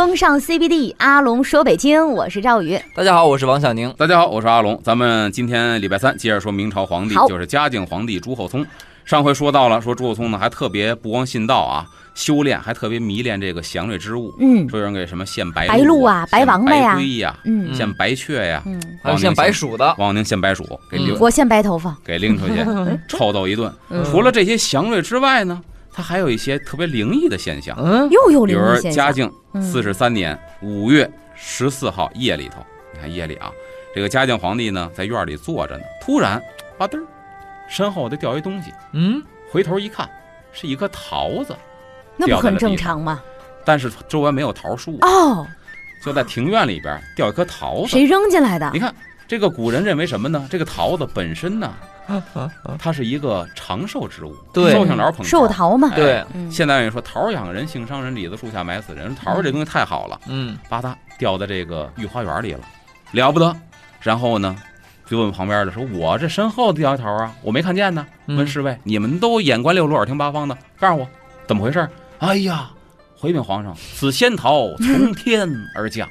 风尚 CBD，阿龙说北京，我是赵宇。大家好，我是王小宁。大家好，我是阿龙。咱们今天礼拜三接着说明朝皇帝，就是嘉靖皇帝朱厚熜。上回说到了，说朱厚熜呢还特别不光信道啊，修炼还特别迷恋这个祥瑞之物。嗯说有人给什么献白白鹿啊白王八呀白龟呀，嗯献白雀呀，嗯，还有献白鼠的，王宁献白鼠，给嗯拎我献白头发。给拎出去 臭揍一顿。嗯除了这些祥瑞之外呢，他还有一些特别灵异的现象。嗯，又有比如灵异现象。嘉靖嗯四十三年五月十四号夜里头，你看夜里啊，这个嘉靖皇帝呢在院里坐着呢，突然吧嘚儿，身后就掉一东西，嗯，回头一看，是一颗桃子，那不很正常吗？但是周围没有桃树，哦，就在庭院里边掉一颗桃子。谁扔进来的你？看这个古人认为什么呢？这个桃子本身呢，它是一个长寿植物，对寿星老捧寿桃嘛。哎对，嗯现代人说桃养人，杏伤人，李子树下埋死人。桃这东西太好了，嗯，吧嗒掉在这个御花园里了，了不得。然后呢，就问旁边的说：“我这身后掉一桃啊，我没看见呢。”嗯问侍卫：“你们都眼观六路，耳听八方的，告诉我怎么回事？”哎呀，回禀皇上，此仙桃从天而降。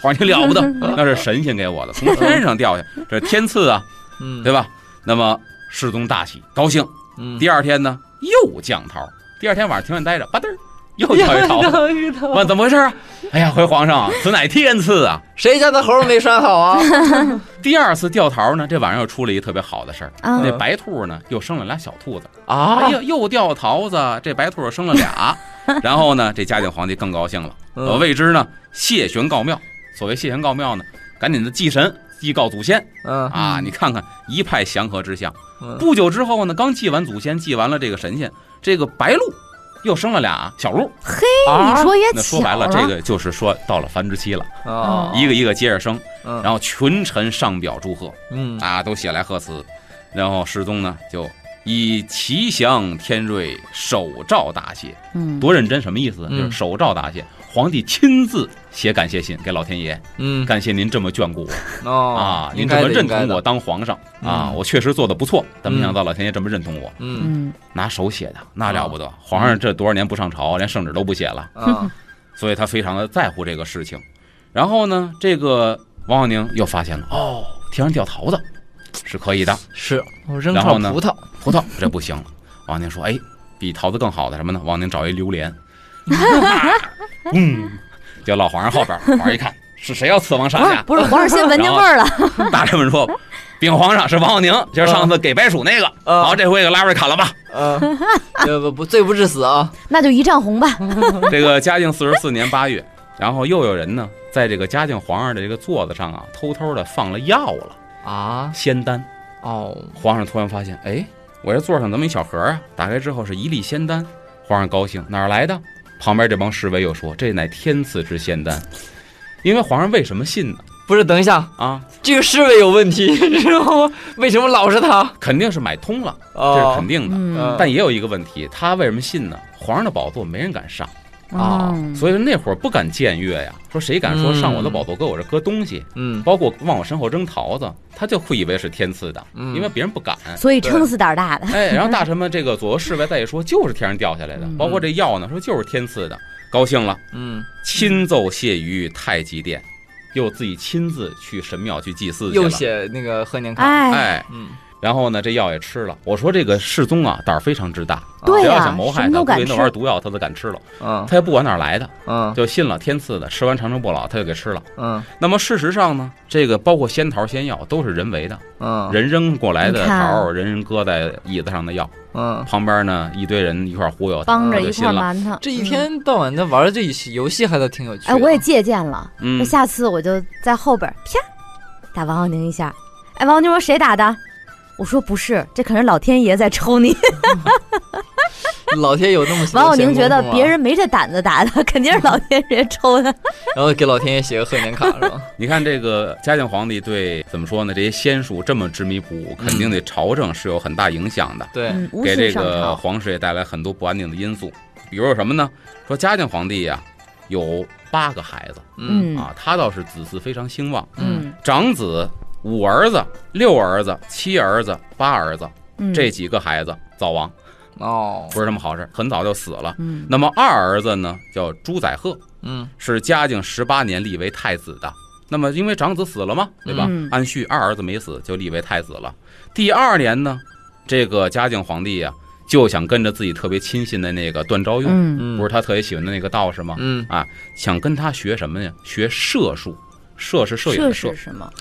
皇上你了不得，那是神仙给我的，从天上掉下，这是天赐啊，嗯，对吧？那么世宗大喜，高兴。嗯，第二天呢，又降桃。第二天晚上庭院待着，吧嘚儿又掉一桃子。问怎么回事啊？哎呀，回皇上啊，此乃天赐啊！谁家的猴没拴好啊？第二次掉桃呢，这晚上又出了一特别好的事儿。啊那白兔呢，又生了俩小兔子。啊哎，呀，又掉桃子，这白兔生了俩。然后呢，这嘉靖皇帝更高兴了，嗯呃，为之呢谢玄告庙。所谓谢玄告庙呢，赶紧的祭神，祭告祖先嗯啊！你看看一派祥和之象。嗯不久之后呢，刚祭完祖先，祭完了这个神仙，这个白鹿又生了俩小鹿。嘿你说也那说白了，这个就是说到了繁殖期了，哦，一个一个接着生，嗯然后群臣上表祝贺嗯啊，都写来贺词，然后世宗呢就以吉祥天瑞手诏答谢，嗯，多认真，什么意思？嗯就是手诏答谢，皇帝亲自写感谢信给老天爷，嗯感谢您这么眷顾我哦啊，您这么认同我当皇上啊，嗯我确实做的不错，但没想到老天爷这么认同我，嗯嗯拿手写的那了不得，皇上这多少年不上朝，连圣旨都不写了。啊 所以他非常的在乎这个事情。然后呢，这个王小宁又发现了，哦，天上掉桃子是可以的，是我扔然后呢葡萄，葡萄这不行了。王宁说，哎，比桃子更好的什么呢？王宁找一榴莲，嗯，就老皇上后边，皇上一看是谁要刺王上下，不是，皇上先闻见味儿了。大臣们说。禀皇上是王浩宁，就是上次给白鼠那个。嗯好，这回给拉出来砍了吧。嗯，这不不罪不至死啊，那就一丈红吧。这个嘉靖四十四年八月，然后又有人呢，在这个嘉靖皇上的这个座子上啊，偷偷的放了药了，啊仙丹。哦，皇上突然发现，哎，我这座上怎么一小盒啊？打开之后是一粒仙丹，皇上高兴，哪儿来的？旁边这帮侍卫又说，这乃天赐之仙丹。因为皇上为什么信呢？不是，等一下，啊，这个侍卫有问题，你知道吗？为什么老是他？肯定是买通了，这哦是肯定的。嗯但也有一个问题，他为什么信呢？皇上的宝座没人敢上，啊嗯。所以说那会儿不敢僭越呀。说谁敢说上我的宝座，搁我这搁东西，嗯。包括往我身后扔桃子，他就会以为是天赐的，嗯。因为别人不敢。所以撑死胆儿大的。哎，然后大臣们这个左右侍卫再一说，就是天上掉下来的，嗯。包括这药呢，说就是天赐的，高兴了，嗯，亲奏谢于太极殿，又自己亲自去神庙去祭祀去了。又了。写那个贺年卡，哎，哎，嗯然后呢，这药也吃了。我说这个世宗啊，胆儿非常之大，对呀只要想谋害他，估计那玩意儿毒药他都敢吃了，嗯他也不管哪儿来的，嗯就信了天赐的，吃完长生不老，他就给吃了。嗯那么事实上呢，这个包括仙桃、仙药都是人为的，嗯人扔过来的桃儿，人人搁在椅子上的药，嗯，旁边呢一堆人一块儿忽悠他，帮着一块。瞒他。这一天到晚的玩这游戏还都挺有趣的。哎，我也借鉴了。嗯那，下次我就在后边啪打王浩宁一下。哎，王浩宁说谁打的？我说不是，这可是老天爷在抽你。老天有那么 王小宁觉得别人没这胆子打他，肯定是老天爷抽的。然后给老天爷写个贺年卡是吧？你看这个嘉靖皇帝对怎么说呢？这些仙术这么执迷不悟，肯定对朝政是有很大影响的，对，嗯，给这个。皇室也带来很多不安定的因素。比如有什么呢？说嘉靖皇帝呀、有八个孩子嗯啊，他倒是子嗣非常兴旺，嗯长子五儿子、六儿子、七儿子、八儿子，嗯，这几个孩子早亡，哦，不是什么好事，很早就死了。嗯那么二儿子呢，叫朱载赫，嗯是嘉靖十八年立为太子的。那么因为长子死了嘛，对吧？嗯按序二儿子没死，就立为太子了。第二年呢，这个嘉靖皇帝呀、就想跟着自己特别亲信的那个段昭用，不是他特别喜欢的那个道士吗？嗯想跟他学什么呀？学射术，射是摄影射的射是，什么？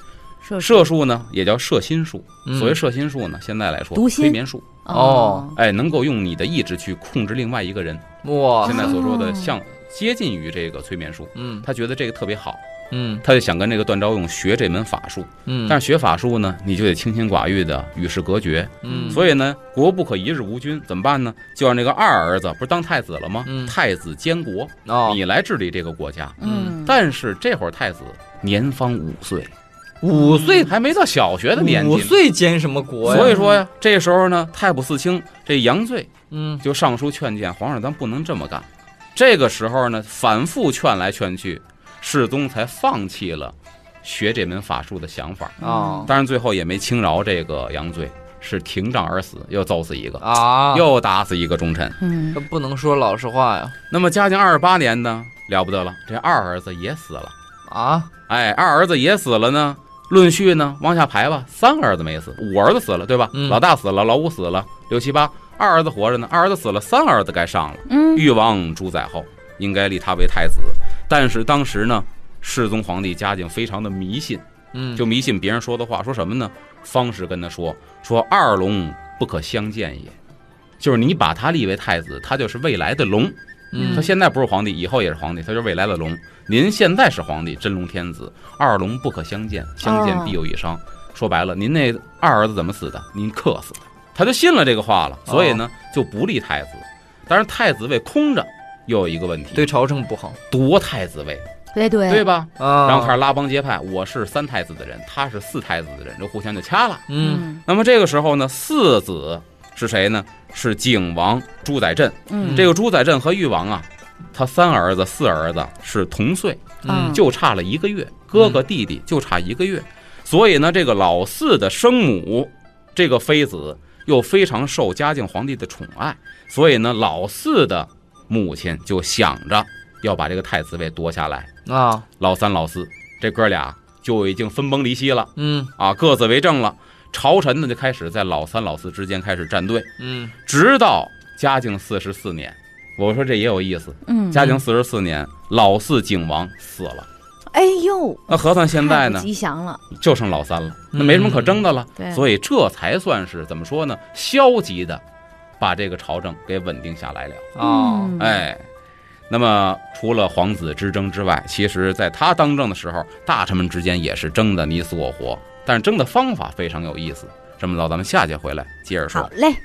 射射术呢也叫射心术。嗯所谓射心术呢，现在来说读催眠术，哦哎，能够用你的意志去控制另外一个人。哇现在所说的哦像接近于这个催眠术，嗯他觉得这个特别好，嗯他就想跟这个段昭用学这门法术。嗯，但是学法术呢，你就得清心寡欲的与世隔绝。嗯所以呢，国不可一日无君，怎么办呢？就让这个二儿子不是当太子了吗？嗯太子监国，哦你来治理这个国家。嗯，但是这会儿太子年方五岁，五岁还没到小学的年纪。五岁监什么国呀？所以说呀，这时候呢，太仆四清这杨罪嗯就上书劝谏皇上，咱不能这么干。这个时候呢，反复劝来劝去，世宗才放弃了学这门法术的想法。啊当然，最后也没轻饶这个杨罪，是廷杖而死，又揍死一个，啊，又打死一个忠臣。嗯这不能说老实话呀那么嘉靖二十八年呢，了不得了，这二儿子也死了。啊哎，二儿子也死了呢。论序呢，往下排吧，三个儿子没死，五儿子死了，对吧？嗯老大死了，老五死了，六七八，二儿子活着呢。二儿子死了，三儿子该上了。嗯誉王主宰后，应该立他为太子。但是当时呢，世宗皇帝嘉靖非常的迷信，嗯就迷信别人说的话，说什么呢？方士跟他说说二龙不可相见也，就是你把他立为太子，他就是未来的龙。嗯他现在不是皇帝，以后也是皇帝，他就是未来的龙。您现在是皇帝，真龙天子，二龙不可相见，相见必有一伤。说白了，您那二儿子怎么死的？您克死的。他就信了这个话了，所以呢就不立太子。但是太子位空着，又有一个问题，对朝政不好夺太子位，对对对吧？啊，然后开始拉帮结派，我是三太子的人，他是四太子的人，就互相就掐了。嗯那么这个时候呢，四子是谁呢？是景王朱载镇。嗯这个朱载镇和誉王啊，他三儿子、四儿子是同岁，嗯就差了一个月，哥哥弟弟就差一个月。所以呢，这个老四的生母，这个妃子又非常受嘉靖皇帝的宠爱，所以呢，老四的母亲就想着要把这个太子位夺下来。啊老三、老四这哥俩就已经分崩离析了嗯啊，各自为政了。朝臣呢就开始在老三、老四之间开始站队，嗯直到嘉靖四十四年。我说这也有意思，嗯，嘉靖四十四年，老四景王死了。哎呦，那核算现在呢，吉祥了，就剩老三了，那没什么可争的了。对，所以这才算是怎么说呢？消极的把这个朝政给稳定下来了。啊嗯，哎，那么除了皇子之争之外，其实在他当政的时候，大臣们之间也是争的你死我活，但是争的方法非常有意思。这么着，咱们下节回来接着说。好嘞。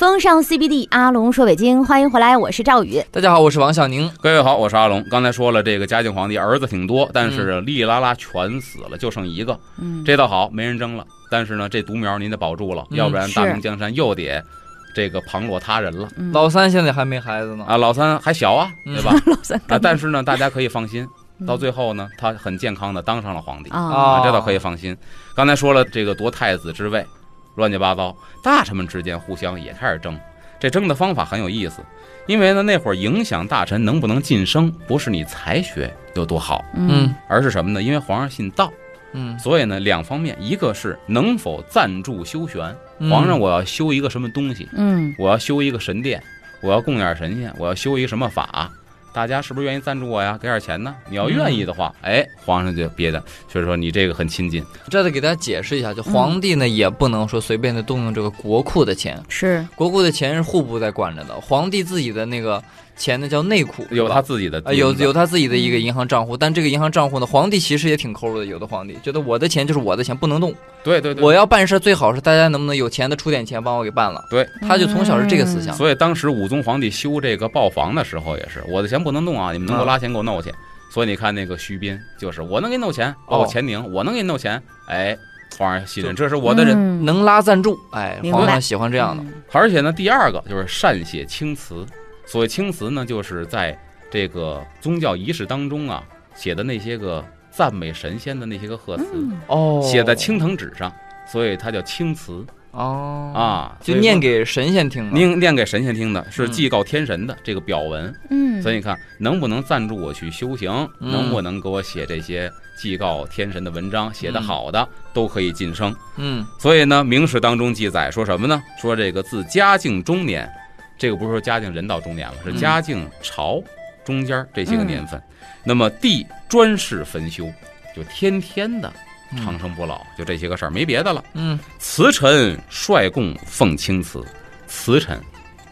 风尚 CBD，阿龙说北京，欢迎回来，我是赵宇。大家好，我是王小宁。各位好，我是阿龙。刚才说了，这个嘉靖皇帝儿子挺多，但是哩哩啦啦全死了，就剩一个。嗯，这倒好，没人争了。但是呢，这独苗您得保住了，嗯要不然大明江山又得这个旁落他人了嗯老三现在还没孩子呢，啊。老三还小啊，嗯对吧？老三啊，但是呢，大家可以放心，嗯到最后呢，他很健康的当上了皇帝啊，啊这倒可以放心。刚才说了，这个夺太子之位，乱七八糟，大臣们之间互相也开始争。这争的方法很有意思，因为呢，那会儿影响大臣能不能晋升，不是你才学有多好，嗯而是什么呢？因为皇上信道，嗯，所以呢，两方面，一个是能否赞助修玄，嗯皇上我要修一个什么东西，嗯我要修一个神殿，我要供点神仙，我要修一个什么法，大家是不是愿意赞助我呀？给点钱呢？你要愿意的话，哎，皇上就别的，就是说你这个很亲近，这得给大家解释一下，就皇帝呢也不能说随便的动用这个国库的钱，是。国库的钱是户部在管着的，皇帝自己的那个钱呢叫内库，有他自己的呃，有有他自己的一个银行账户，但这个银行账户呢，皇帝其实也挺抠的。有的皇帝觉得我的钱就是我的钱，不能动。对对对，我要办事，最好是大家能不能有钱的出点钱帮我给办了。对，他就从小是这个思想。所以当时武宗皇帝修这个豹房的时候也是，我的钱不能动啊，你们能给我拉钱给我弄去。所以你看那个徐斌，就是我能给你弄钱，包括哦钱宁，我能给你弄钱，哎，皇上信任，这是我的人。嗯能拉赞助，哎，皇上喜欢这样的。嗯而且呢，第二个就是善写青词。所谓青词呢，就是在这个宗教仪式当中啊，写的那些个赞美神仙的那些个贺词，嗯哦，写在青藤纸上，所以它叫青词。哦，啊，就念给神仙听的。念念给神仙听的，是嗯祭告天神的这个表文。嗯，所以你看，能不能赞助我去修行，嗯能不能给我写这些祭告天神的文章，写得嗯好的都可以晋升。嗯所以呢，《明史》当中记载说什么呢？说这个自嘉靖中年，这个不是说嘉靖人到中年了，是嗯嘉靖朝中间这些个年份。那么帝专事焚修，就天天的长生不老，就这些个事儿，没别的了。嗯慈臣率贡奉青词，辞臣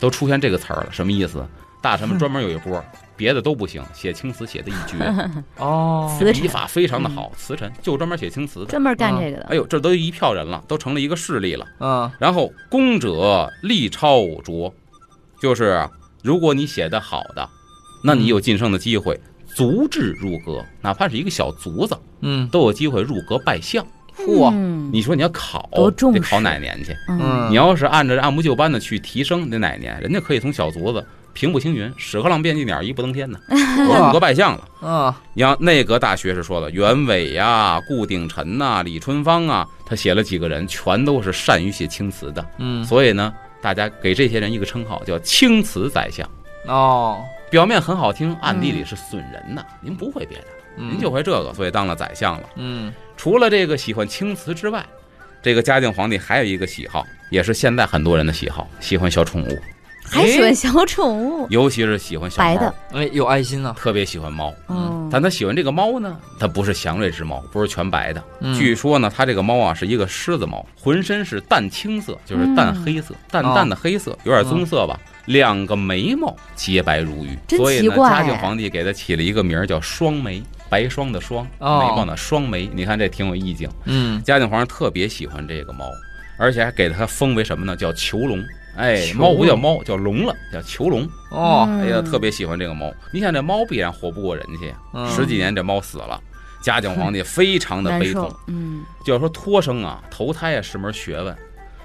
都出现这个词儿了，什么意思？大臣们专门有一波，别的都不行，写青词写的一绝，哦，辞笔法非常的好。慈臣就专门写青词的。专门干这个的。哎呦，这都一票人了，都成了一个势力了。嗯然后功者力超卓，就是如果你写的好的，那你有晋升的机会，足智入阁，哪怕是一个小卒子，嗯都有机会入阁拜相。嚯嗯你说你要考多重得考哪年去？嗯嗯，你要是按照按部就班的去提升，得哪年？人家可以从小卒子平步青云，屎壳郎变鸡鸟，一步登天呢，都 入阁拜相了。啊你像内阁大学士说的，袁伟呀、顾鼎臣呐、李春芳啊，他写了几个人，全都是善于写青词的。嗯所以呢，大家给这些人一个称号，叫青瓷宰相。哦，表面很好听，暗地里是损人呐。您不会别的，嗯您就会这个，所以当了宰相了。嗯除了这个喜欢青瓷之外，这个嘉靖皇帝还有一个喜好，也是现在很多人的喜好，喜欢小宠物，还喜欢小宠物，尤其是喜欢小白的，哎，有爱心啊。特别喜欢猫。嗯，但他喜欢这个猫呢，它不是祥瑞之猫，不是全白的。嗯据说呢，他这个猫啊是一个狮子猫，浑身是淡青色，就是淡黑色，淡淡的黑色，有点棕色吧。两个眉毛洁白如玉，所以呢，嘉靖皇帝给他起了一个名儿叫双眉，白霜的霜，哦眉毛呢双眉。你看这挺有意境。嗯嘉靖皇上特别喜欢这个猫，而且还给他封为什么呢？叫囚龙。哎，猫不叫猫，叫龙了，叫囚龙。哦，嗯哎呀，特别喜欢这个猫。你想这猫必然活不过人去，嗯十几年这猫死了，嘉靖皇帝非常的 悲痛，，嗯，就是说托生啊，投胎啊是门学问，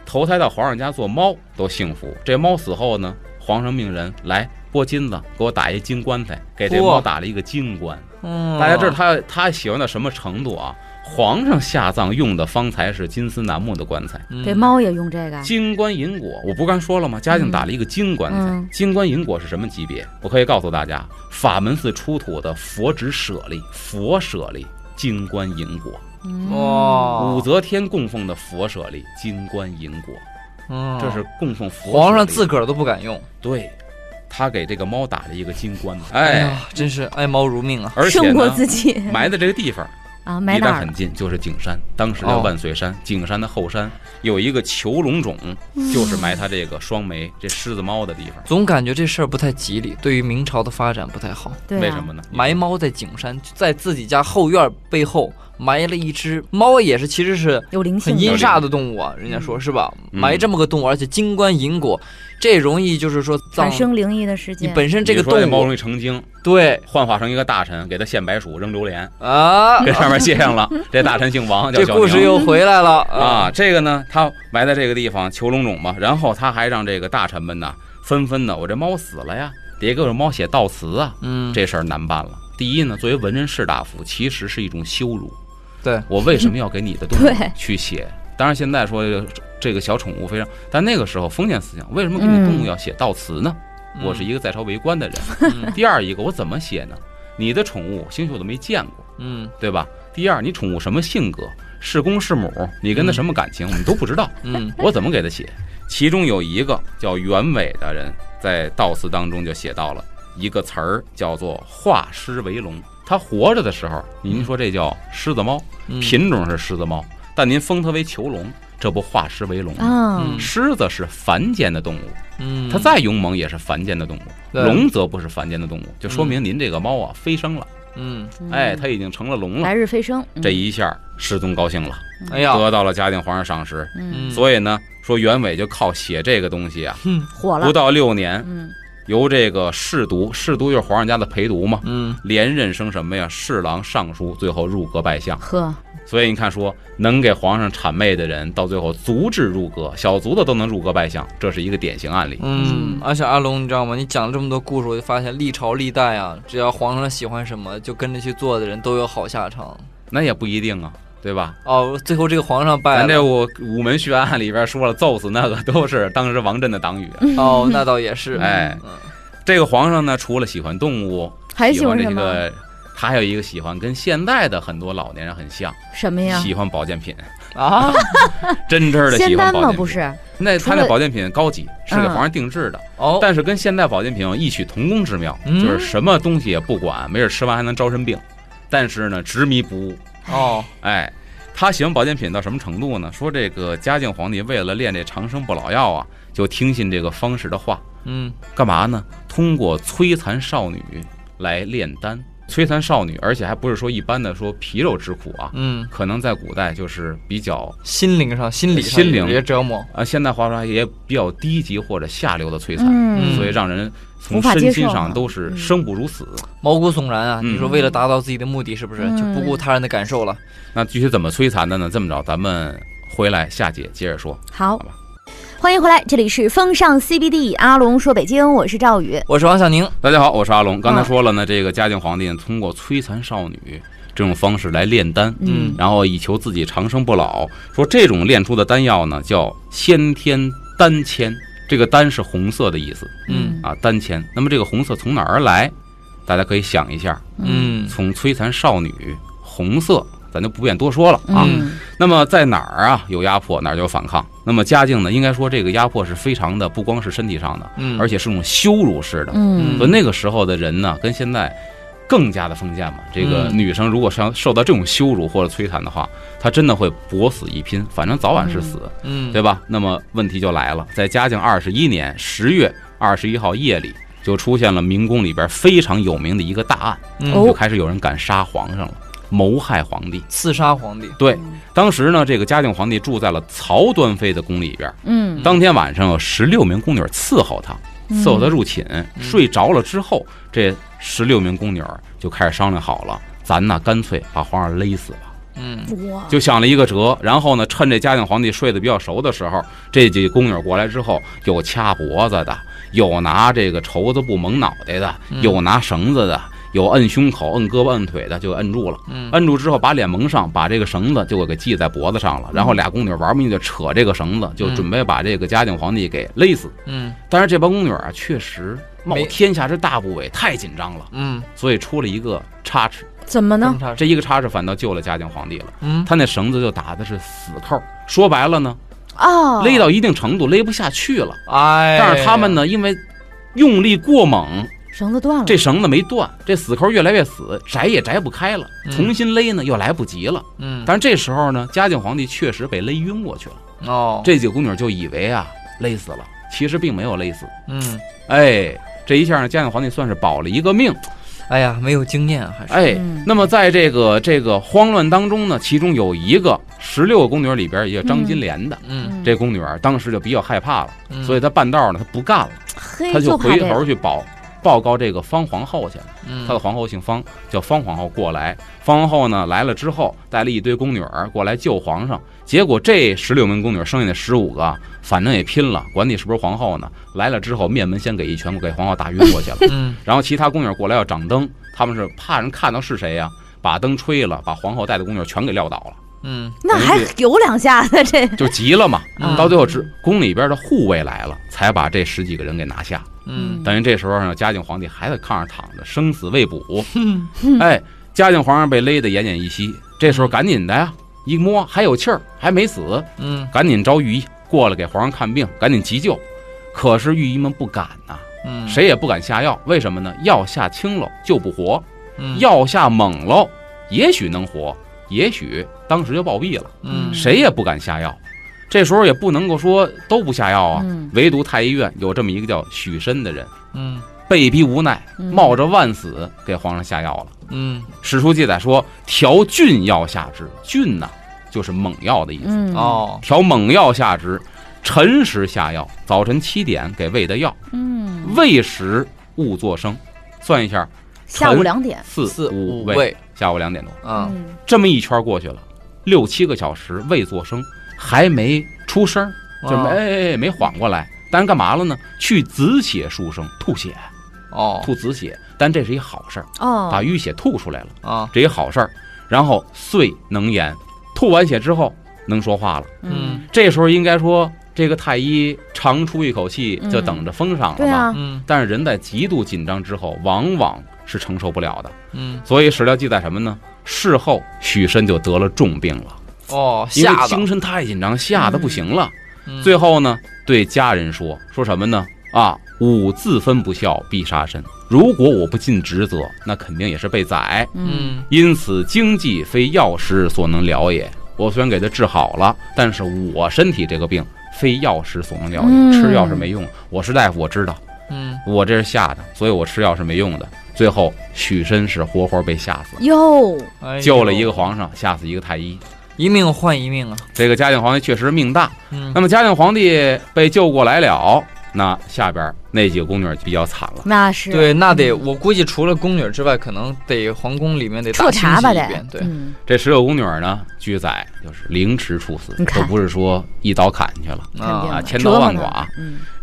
投胎到皇上家做猫都幸福。这猫死后呢，皇上命人来拨金子给我打一金棺材，给这猫打了一个金棺。嗯大家知道他他喜欢到什么程度啊？皇上下葬用的方才是金丝楠木的棺材，嗯这猫也用这个，金棺银果。我不刚说了吗？嘉靖打了一个金棺材，嗯金棺银果是什么级别？我可以告诉大家，法门寺出土的佛指舍利，佛舍利。金棺银果，哦，武则天供奉的佛舍利，金棺银果，嗯这是供奉佛。皇上自个儿都不敢用。对，他给这个猫打了一个金冠子，哎哎，呀，真是爱猫如命啊！而且胜过呢，自己 埋的这个地方啊，埋离？得很近，就是景山，当时的哦万岁山，景山的后山有一个囚龙冢，就是埋他这个双眉这狮子猫的地方。总感觉这事儿不太吉利，对于明朝的发展不太好。对啊为什么呢？埋猫在景山，在自己家后院背后埋了一只猫，也是其实是有灵性，很阴煞的动物啊，人家说是吧？嗯埋这么个动物，而且金冠银果，这容易就是说葬产生灵异的事你件。本身这个动物容易成精，对幻化成一个大臣，给他献白薯，扔榴莲，啊，这上面写上了，这大臣姓王，叫这故事又回来了啊，！这个呢，他埋在这个地方囚龙种嘛，然后他还让这个大臣们呢，纷纷的，我这猫死了呀，得给我这猫写悼词啊，嗯，这事儿难办了。第一呢，作为文人士大夫，其实是一种羞辱。对我为什么要给你的动物去写？当然，现在说这个小宠物非常，但那个时候封建思想，为什么给你动物要写悼词呢？嗯我是一个在朝为官的人。嗯第二一个，我怎么写呢？你的宠物兴许我都没见过，嗯对吧？第二，你宠物什么性格，是公是母，你跟它什么感情，我们都不知道。嗯我怎么给他写？其中有一个叫袁伟的人，在悼词当中就写到了一个词儿，叫做“化尸为龙”。他活着的时候，您说这叫狮子猫，嗯，品种是狮子猫，但您封它为囚龙，这不化狮为龙吗？狮子是凡间的动物，嗯，它再勇猛也是凡间的动物，龙则不是凡间的动物，就说明您这个猫啊飞升了，嗯，哎，它已经成了龙了。来日飞升，嗯。这一下，世宗高兴了，哎呀，得到了嘉靖皇上赏识，所以呢，说袁伟就靠写这个东西啊，火了。不，到六年，嗯由这个侍读，侍读就是皇上家的陪读嘛，嗯连任升什么呀？侍郎、尚书，最后入阁拜相。呵，所以你看说，能给皇上谄媚的人，到最后足智入阁，小卒的都能入阁拜相，这是一个典型案例。嗯，而且阿龙，你知道吗？你讲了这么多故事，我就发现历朝历代啊，只要皇上喜欢什么，就跟着去做的人都有好下场。那也不一定啊，对吧？哦，最后这个皇上败咱这了。我午门血案里边说了，揍死那个都是当时王振的党羽。哦，那倒也是。哎嗯，这个皇上呢，除了喜欢动物，还喜欢？这个，他还有一个喜欢跟现在的很多老年人很像，什么呀？喜欢保健品，啊，真真的喜？欢保健品。不，是，那他那保健品高级，是给嗯皇上定制的，哦，但是跟现代保健品有异曲同工之妙，嗯就是什么东西也不管，没事吃完还能招身病，但是呢执迷不悟。哦，哎，他喜欢保健品到什么程度呢？说这个嘉靖皇帝为了练这长生不老药啊，就听信这个方士的话，嗯，干嘛呢？通过摧残少女来炼丹。摧残少女，而且还不是说一般的说皮肉之苦啊，嗯，可能在古代就是比较心灵上、心理上心灵折磨。啊，现在话说也比较低级或者下流的摧残，嗯，所以让人从身心上都是嗯生不如死。毛骨悚然啊！嗯你说为了达到自己的目的，是不是嗯就不顾他人的感受了？那具体怎么摧残的呢？这么着，咱们回来下节接着说。好好吧，欢迎回来，这里是风尚 CBD，阿龙说北京，我是赵宇。我是王小宁。大家好，我是阿龙。刚才嗯说了呢，这个嘉靖皇帝通过摧残少女这种方式来炼丹，嗯然后以求自己长生不老。说这种炼出的丹药呢叫先天丹铅，这个丹是红色的意思嗯啊，丹铅。那么这个红色从哪儿而来？大家可以想一下，嗯从摧残少女，红色，咱就不便多说了啊。嗯那么在哪儿啊有压迫，哪儿就有反抗。那么嘉靖呢，应该说这个压迫是非常的，不光是身体上的，嗯，而且是种羞辱式的。嗯所以那个时候的人呢，跟现在更加的封建嘛。这个嗯女生如果受受到这种羞辱或者摧残的话，她真的会搏死一拼，反正早晚是死，嗯对吧？那么问题就来了，在嘉靖二十一年十月二十一号夜里，就出现了明宫里边非常有名的一个大案，嗯哦就开始有人敢杀皇上了，谋害皇帝。刺杀皇帝。对，当时呢，这个嘉靖皇帝住在了曹端妃的宫里边。嗯当天晚上有十六名宫女伺候他，伺候他入寝，睡着了之后，这十六名宫女就开始商量好了，咱呢干脆把皇上勒死吧。嗯哇，就想了一个辙，然后呢，趁这嘉靖皇帝睡得比较熟的时候，这几个宫女过来之后，有掐脖子的，有拿这个绸子布蒙脑袋的，嗯有拿绳子的，有摁胸口、摁胳膊、摁腿的，就摁住了。嗯摁住之后，把脸蒙上，把这个绳子就给系在脖子上了。然后俩宫女玩命的扯这个绳子，就准备把这个嘉靖皇帝给勒死。嗯但是这帮宫女啊，确实冒天下之大不韪，太紧张了，嗯，所以出了一个差池。怎么呢？这这一个差池反倒救了嘉靖皇帝了。嗯他那绳子就打的是死扣，说白了呢，哦，勒到一定程度勒不下去了。哎，但是他们呢，因为用力过猛，绳子断了，这绳子没断，这死扣越来越死，摘也摘不开了。嗯重新勒呢，又来不及了。嗯但是这时候呢，嘉靖皇帝确实被勒晕过去了。哦这几个宫女就以为啊勒死了，其实并没有勒死。嗯哎，这一下呢，嘉靖皇帝算是保了一个命。哎呀没有经验啊还是哎嗯，那么在这个这个慌乱当中呢，其中有一个十六个宫女里边也有张金莲的。嗯这宫女儿当时就比较害怕了，嗯所以她半道呢，她不干了，嘿，她就回头去报报告这个方皇后去了。嗯她的皇后姓方，叫方皇后过来。方皇后呢来了之后，带了一堆宫女儿过来救皇上。结果这十六名宫女，剩下的十五个，反正也拼了，管你是不是皇后呢。来了之后，面门先给一拳，给皇后打晕过去了。嗯然后其他宫女过来要掌灯，他们是怕人看到是谁呀、把灯吹了，把皇后带的宫女全给撂倒了，嗯那还有两下子，这 就急了嘛。嗯到最后，只宫里边的护卫来了，才把这十几个人给拿下。嗯等于这时候呢，嘉靖皇帝还在炕上躺着，生死未卜。嗯哎，嘉靖皇上被勒得奄奄一息，这时候赶紧的呀，一摸还有气儿，还没死，嗯赶紧招御医过来给皇上看病，赶紧急救。可是御医们不敢呐、嗯谁也不敢下药，为什么呢？药下轻喽就不活，嗯药下猛喽，也许能活，也许当时就暴毙了。嗯谁也不敢下药。这时候也不能够说都不下药啊，嗯唯独太医院有这么一个叫许申的人，嗯被逼无奈，嗯冒着万死给皇上下药了。嗯史书记载说，调菌药下之，菌呐、就是猛药的意思。嗯哦调猛药下之，辰时下药，早晨七点给喂的药，嗯，未时勿作声。算一下，下午两点，四四五喂，五位下午两点多，啊嗯这么一圈过去了，六七个小时未作声，还没出声，就没、哦哎哎没缓过来。但是干嘛了呢？去止血输生，吐血，哦吐止血。但这是一好事儿，哦，把淤血吐出来了，啊这一好事儿。然后遂能言，吐完血之后能说话了。嗯这时候应该说，这个太医长出一口气，就嗯等着封赏了吧？嗯但是人在极度紧张之后，往往是承受不了的。嗯，所以史料记载什么呢？事后许慎就得了重病了，哦，因为吓的，精神太紧张，吓得不行了。嗯最后呢，对家人说说什么呢？啊，吾自分不孝，必杀身。如果我不尽职责，那肯定也是被宰。嗯嗯因此，经济非药师所能了也。我虽然给他治好了，但是我身体这个病非药师所能了也，嗯吃药是没用。我是大夫，我知道，嗯我这是吓的，所以我吃药是没用的。最后，许绅是活活被吓死，哟，救了一个皇上，吓死一个太医。一命换一命啊，这个嘉靖皇帝确实命大。嗯。那么嘉靖皇帝被救过来了，那下边那几个宫女比较惨了。那是。对，那得我估计除了宫女之外，可能得皇宫里面得大彻查吧得。对，嗯。这十六宫女呢，据载就是凌迟处死你，看都不是说一刀砍去了。啊千刀万剐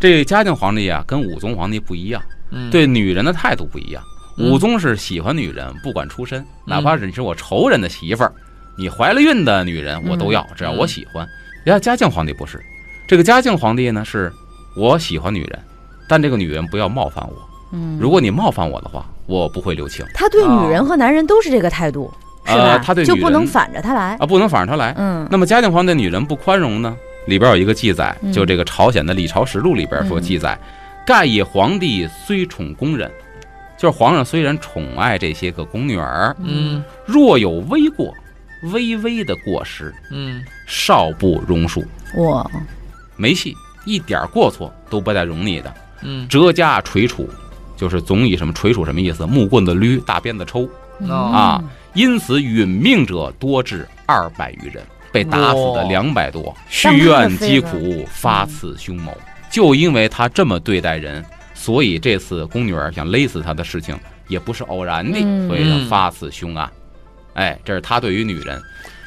这嘉靖皇帝啊，跟武宗皇帝不一样，嗯，对女人的态度不一样。嗯武宗是喜欢女人，不管出身，哪怕是你是我仇人的媳妇儿，你怀了孕的女人我都要，只要我喜欢。人家嘉靖皇帝不是，这个嘉靖皇帝呢是，我喜欢女人，但这个女人不要冒犯我。嗯，如果你冒犯我的话，我不会留情他对女人和男人都是这个态度，是吧？呃他对就女人不能反着他来。啊，不能反着他来。嗯那么嘉靖皇帝对女人不宽容呢？里边有一个记载，嗯就这个朝鲜的《历朝实录》里边说嗯记载，盖以皇帝虽宠宫人，就是皇上虽然宠爱这些个宫女儿，嗯。若有微过，微微的过失，嗯。少不容恕，哇，没戏，一点过错都不带容你的，嗯。折加垂楚，就是总以什么垂楚什么意思？木棍子捋，大鞭子抽，嗯。啊，因此殒命者多至二百余人，被打死的两百多，蓄怨积苦，发此凶谋。就因为他这么对待人，所以这次宫女儿想勒死他的事情也不是偶然的，嗯。所以他发此凶案。哎，这是他对于女人，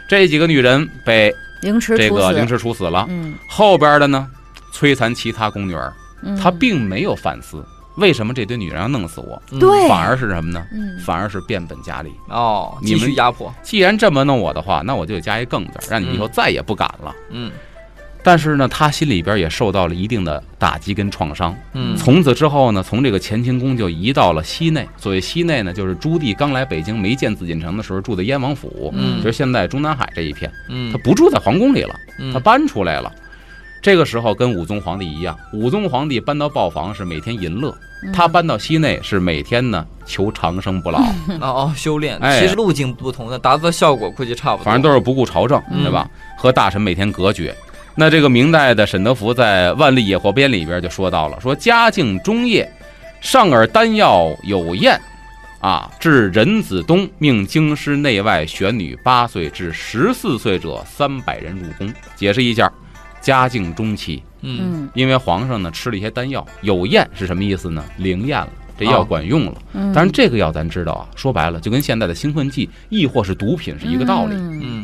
这几个女人被凌迟处死。这个凌迟处死了。嗯，后边的呢，摧残其他宫女儿，嗯。他并没有反思为什么这堆女人要弄死我，嗯。对。反而是什么呢？嗯。反而是变本加厉。哦，继你们续压迫，既然这么弄我的话，那我就得加一更字，让你以后再也不敢了。嗯但是呢，他心里边也受到了一定的打击跟创伤。嗯从此之后呢，从这个乾清宫就移到了西内。所谓西内呢，就是朱棣刚来北京没建紫禁城的时候住的燕王府，嗯就是现在中南海这一片。嗯他不住在皇宫里了，嗯他搬出来了。这个时候跟武宗皇帝一样，武宗皇帝搬到豹房是每天淫乐，嗯他搬到西内是每天呢求长生不老，哦哦修炼，哎其实路径不同的，达到的效果估计差不多，反正都是不顾朝政，嗯对吧？和大臣每天隔绝。那这个明代的沈德福在《万历野火编》里边就说到了，说嘉靖中叶，上尔丹药有验，啊，至仁子东命京师内外选女八岁至十四岁者三百人入宫。解释一下，嘉靖中期，嗯嗯因为皇上呢吃了一些丹药，有验是什么意思呢？灵验了，这药哦管用了。嗯，但是这个药咱知道啊，说白了就跟现在的兴奋剂亦或是毒品是一个道理。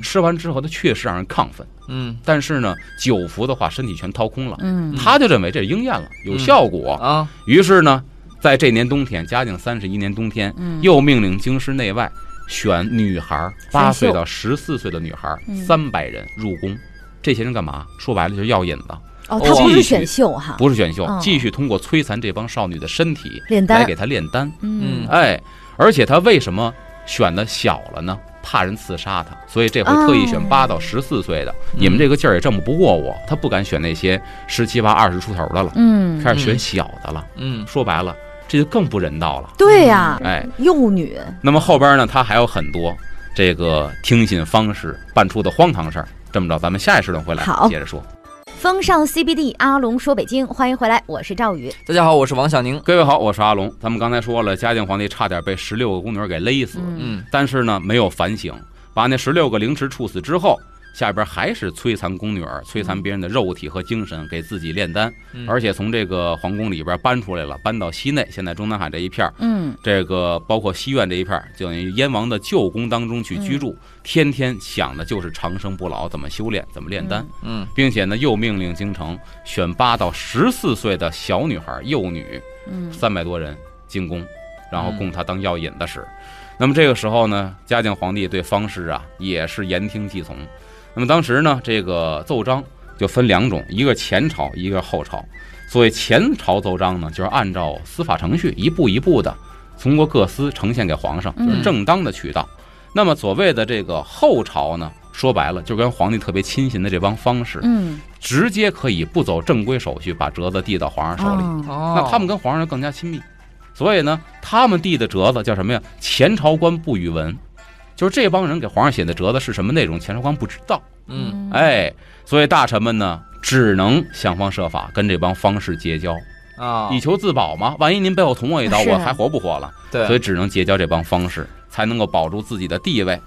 吃完之后，它确实让人亢奋，嗯但是呢，久服的话，身体全掏空了。嗯他就认为这是应验了，有效果。啊于是呢，在这年冬天，嘉靖三十一年冬天，嗯又命令京师内外选女孩八岁到十四岁的女孩嗯三百人入宫。这些人干嘛？说白了就是药引子，哦，他不是继续选秀哈，不是选秀，哦继续通过摧残这帮少女的身体炼丹来给她炼丹。嗯哎，而且他为什么选的小了呢？怕人刺杀他，所以这回特意选哦八到十四岁的。嗯你们这个劲儿也挣不过我，他不敢选那些十七八、二十出头的了，嗯，开始选小的了。嗯说白了，这就更不人道了。对呀，哎，幼女，那么后边呢，他还有很多这个听信方式办出的荒唐事儿。这么着，咱们下一时段回来好接着说。风尚 CBD，阿龙说北京，欢迎回来，我是赵宇。大家好，我是王小宁，各位好，我是阿龙。咱们刚才说了，嘉靖皇帝差点被十六个宫女给勒死，嗯嗯但是呢，没有反省，把那十六个凌迟处死之后，下边还是摧残宫女儿，摧残别人的肉体和精神，给自己炼丹，嗯。而且从这个皇宫里边搬出来了，搬到西内，现在中南海这一片儿，嗯。这个包括西苑这一片儿，就等于燕王的旧宫当中去居住，天天想的就是长生不老，怎么修炼，怎么炼丹，嗯并且呢，又命令京城选八到十四岁的小女孩、幼女，嗯。三百多人进宫，然后供她当药引子使。那么这个时候呢，嘉靖皇帝对方士啊也是言听计从。那么当时呢，这个奏章就分两种，一个前朝，一个后朝。所谓前朝奏章呢，就是按照司法程序一步一步的通过各司呈现给皇上，就是嗯正当的渠道。那么所谓的这个后朝呢，说白了就跟皇帝特别亲信的这帮方士，嗯，直接可以不走正规手续把折子递到皇上手里。哦哦，那他们跟皇上更加亲密，所以呢，他们递的折子叫什么呀？前朝官不与闻，就是这帮人给皇上写的折子是什么内容，钱朝光不知道。嗯，哎，所以大臣们呢，只能想方设法跟这帮方士结交，啊，以求自保嘛。万一您背后捅我一刀，我还活不活了？对，所以只能结交这帮方士，才能够保住自己的地位。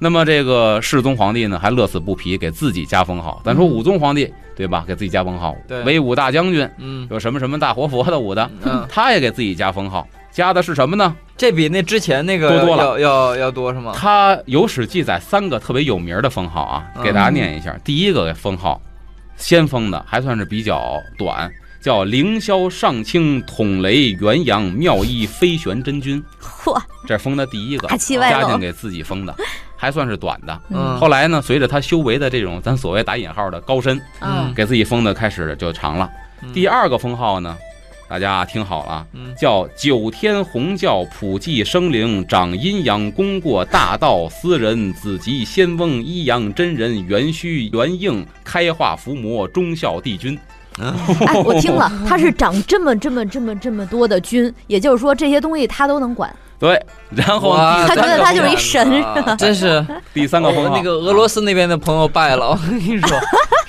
那么这个世宗皇帝呢，还乐此不疲，给自己加封号。咱说武宗皇帝，对吧？给自己加封号，对为武大将军，嗯有什么什么大活佛的武的，嗯，他也给自己加封号，加的是什么呢？这比那之前那个多多了要要要多是吗？他有史记载三个特别有名的封号啊，嗯给大家念一下。第一个封号，先封的还算是比较短，叫凌霄上清统雷元阳妙一飞玄真君，嚯，这封的第一个嘉靖给自己封的，还算是短的。嗯后来呢，随着他修为的这种咱所谓打引号的高深，嗯给自己封的开始就长了。嗯第二个封号呢，大家听好了叫九天红教普济生灵长阴阳功过大道司人子集仙翁一阳真人元虚元应开化伏魔忠孝帝君。哎，我听了，他是长这么这么这么这么多的军，也就是说这些东西他都能管。对，然后他觉得他就是一神 真是第三个封号那个俄罗斯那边的朋友败了，我跟你说，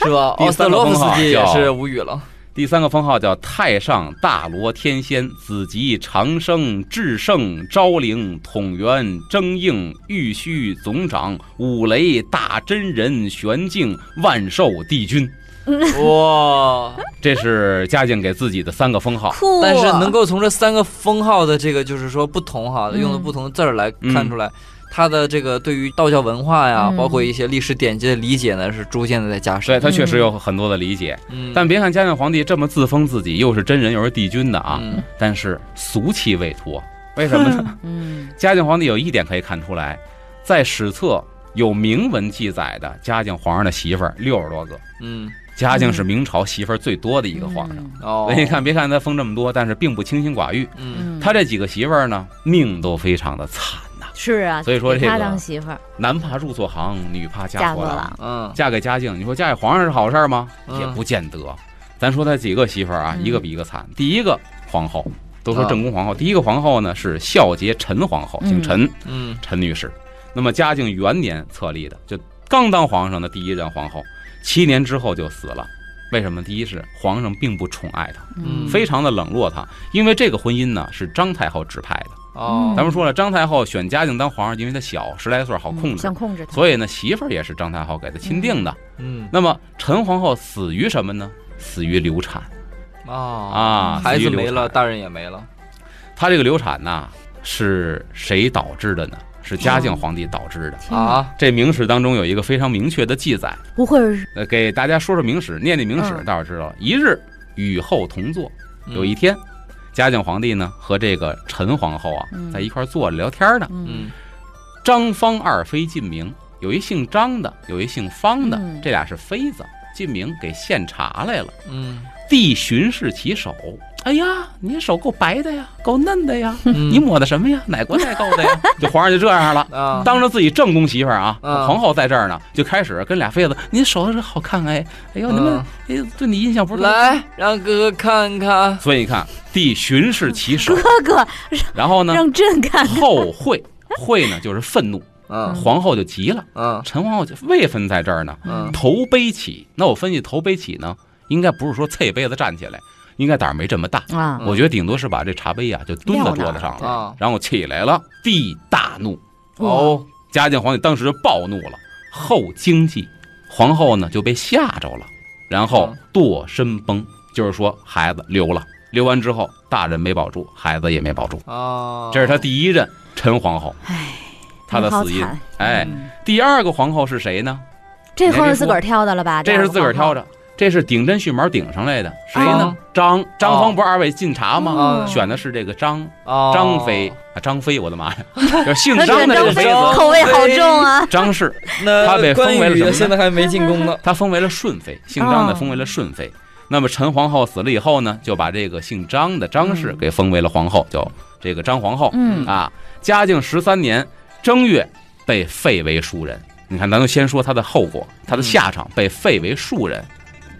是吧？第奥斯洛夫斯基也是无语了。第三个封号叫太上大罗天仙子集长生至圣昭灵统元征应玉虚总长五雷大真人玄境万寿帝君。哇！这是嘉靖给自己的三个 封号。酷，但是能够从这三个封号的这个就是说不同哈，嗯用的不同的字儿来看出来，他的这个对于道教文化呀，嗯。包括一些历史典籍的理解呢，是逐渐的在加深。对他确实有很多的理解，嗯，但别看嘉靖皇帝这么自封自己，又是真人又是帝君的啊，嗯。但是俗气未脱。为什么呢？嗯。嘉靖皇帝有一点可以看出来，在史册有明文记载的嘉靖皇上的媳妇儿六十多个，嗯。嘉靖是明朝媳妇儿最多的一个皇上。哦所以，你看，别看他封这么多，但是并不清心寡欲。嗯。嗯，他这几个媳妇儿呢，命都非常的惨。呐、是啊，所以说这个他当媳妇儿男怕入错行，女怕嫁错郎。嫁给嘉靖，你说嫁给皇上是好事吗？嗯也不见得。咱说他几个媳妇儿啊，嗯一个比一个惨。第一个皇后，都说啊正宫皇后，第一个皇后呢是孝节陈皇后，姓嗯陈，嗯陈女士。那么嘉靖元年册立的，就刚当皇上的第一任皇后，七年之后就死了。为什么？第一是皇上并不宠爱她，嗯非常的冷落她，因为这个婚姻呢是张太后指派的。哦，咱们说了，张太后选嘉靖当皇上，因为他小，十来岁好控制嗯想，控制他，所以呢媳妇儿也是张太后给他钦定的。嗯那么陈皇后死于什么呢？死于流产。啊啊孩子没了，大人也没了。她这个流产呐，是谁导致的呢？是嘉靖皇帝导致的。啊，这明史当中有一个非常明确的记载，不会是呃，给大家说说明史，念念明史，嗯大伙儿知道了。一日与后同坐，嗯有一天，嘉靖皇帝呢和这个陈皇后啊嗯在一块坐着聊天呢。嗯嗯张方二妃进明，有一姓张的，有一姓方的，嗯这俩是妃子。进明给献茶来了，嗯帝巡视其手，哎呀，你手够白的呀，够嫩的呀，嗯，你抹的什么呀？哪国代购的呀？就皇上就这样了。啊，当着自己正宫媳妇儿啊，嗯皇后在这儿呢，就开始跟俩妃子，您手这好看哎，哎呦，你们哎对你印象不是来让哥哥看看。所以你看，帝巡视其手，哥哥然后呢，让朕看，后会会呢就是愤怒，嗯皇后就急了，嗯陈皇后就位分在这儿呢，嗯头背起。那我分析头背起呢，应该不是说侧杯子站起来，应该胆儿没这么大，啊，我觉得顶多是把这茶杯啊就蹲在桌子上了，啊然后起来了，帝大怒，哦嘉靖皇帝当时就暴怒了，后惊悸，皇后呢就被吓着了，然后嗯堕身崩，就是说孩子流了，流完之后大人没保住，孩子也没保住，哦，这是他第一任陈皇后，哎，他的死因。哎，嗯第二个皇后是谁呢？这后是自个儿挑的了吧？这是自个儿挑的，的，这是顶针续毛顶上来的，谁呢？哦。张张哦。方不是二位晋察吗？哦选的是这个张哦。张飞。啊，张飞，我的妈呀，姓张的这口味好重啊！张氏，那他被封为了什么现在还没进宫呢。他封为了顺妃，姓张的哦。封为了顺妃。那么陈皇后死了以后呢，就把这个姓张的张氏嗯。给封为了皇后，叫这个张皇后。嗯。啊，嘉靖十三年正月被废为庶人。你看，咱就先说他的后果，他的下场被废为庶人，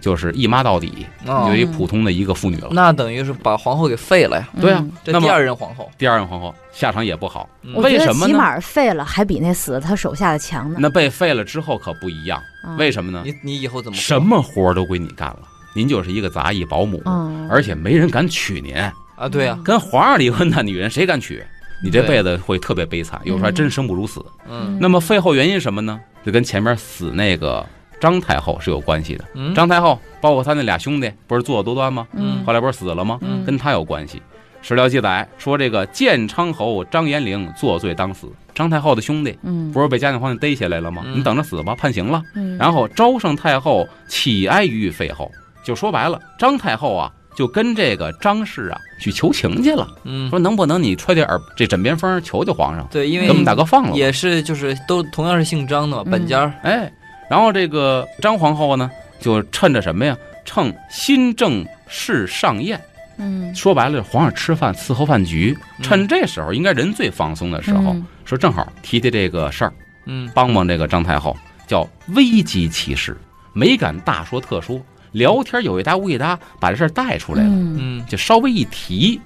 就是一妈到底，哦有一普通的一个妇女了。那等于是把皇后给废了呀。对啊嗯，那么这第二任皇后，第二任皇后下场也不好，为什么呢？起码废了，还比那死了他手下的强呢。那被废了之后可不一样，嗯为什么呢？你你以后怎么什么活都归你干了，您就是一个杂役保姆，嗯，而且没人敢娶您。啊？对呀，跟皇上离婚的女人谁敢娶？你这辈子会特别悲惨，有时候还真生不如死。嗯那么废后原因什么呢？就跟前面死那个张太后是有关系的。嗯，张太后包括他那俩兄弟，不是作恶多端吗？嗯后来不是死了吗？嗯跟他有关系。史料记载说，这个建昌侯张延龄作罪当死，张太后的兄弟嗯不是被嘉靖皇帝逮起来了吗？嗯你等着死吧，判刑了。嗯，然后昭圣太后起哀于废后，就说白了，张太后啊就跟这个张氏啊去求情去了，嗯，说能不能你揣点耳这枕边风，求求皇上，对，因为给我们大哥放了。也是就是都同样是姓张的本家儿哎，然后这个张皇后呢，就趁着什么呀？趁新政事上宴，嗯。说白了，皇上吃饭伺候饭局，嗯。趁这时候应该人最放松的时候，嗯。说正好提提这个事儿，嗯。帮帮这个张太后，叫危机其事，没敢大说特说，聊天有一搭无一搭，把这事儿带出来了，嗯，嗯。就稍微一提，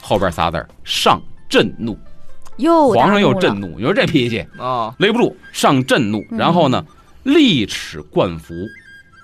后边仨字儿上震怒，又皇上又震震怒，你说这脾气啊勒不住，上震怒，嗯。然后呢，立齿冠服，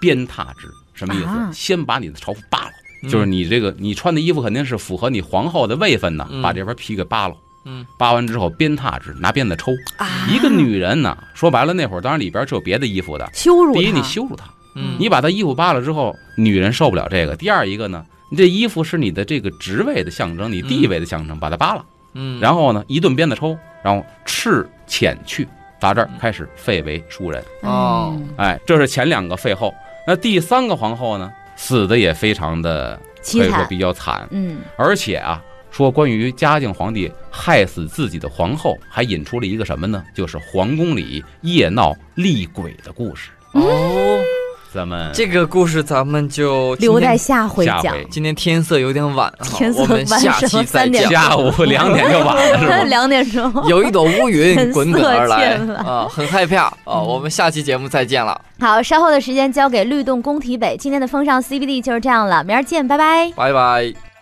鞭挞之，什么意思？啊先把你的朝服扒了。嗯就是你这个你穿的衣服肯定是符合你皇后的位分的，嗯把这边皮给扒了，嗯扒完之后鞭挞之，拿鞭子抽。啊，一个女人呢，说白了那会儿当然里边是有别的衣服的。羞辱第一，你羞辱她，嗯你把她衣服扒了之后，女人受不了这个。第二一个呢，你这衣服是你的这个职位的象征，你地位的象征，把它扒了，嗯，然后呢一顿鞭子抽，然后斥遣去，打这儿开始废为庶人。哦嗯哎，这是前两个废后。那第三个皇后呢，死的也非常的可，以说比较惨。嗯而且啊，说关于嘉靖皇帝害死自己的皇后，还引出了一个什么呢？就是皇宫里夜闹厉鬼的故事。哦，咱们这个故事咱们就留在下回讲。今天天色有点晚哈，天色我们下期再讲。下午两点就晚了是吧？两点钟，有一朵乌云滚滚而来啊，很害怕啊！嗯我们下期节目再见了，好，稍后的时间交给律动工体北。今天的风尚 CBD 就是这样了，明儿见，拜拜。拜拜。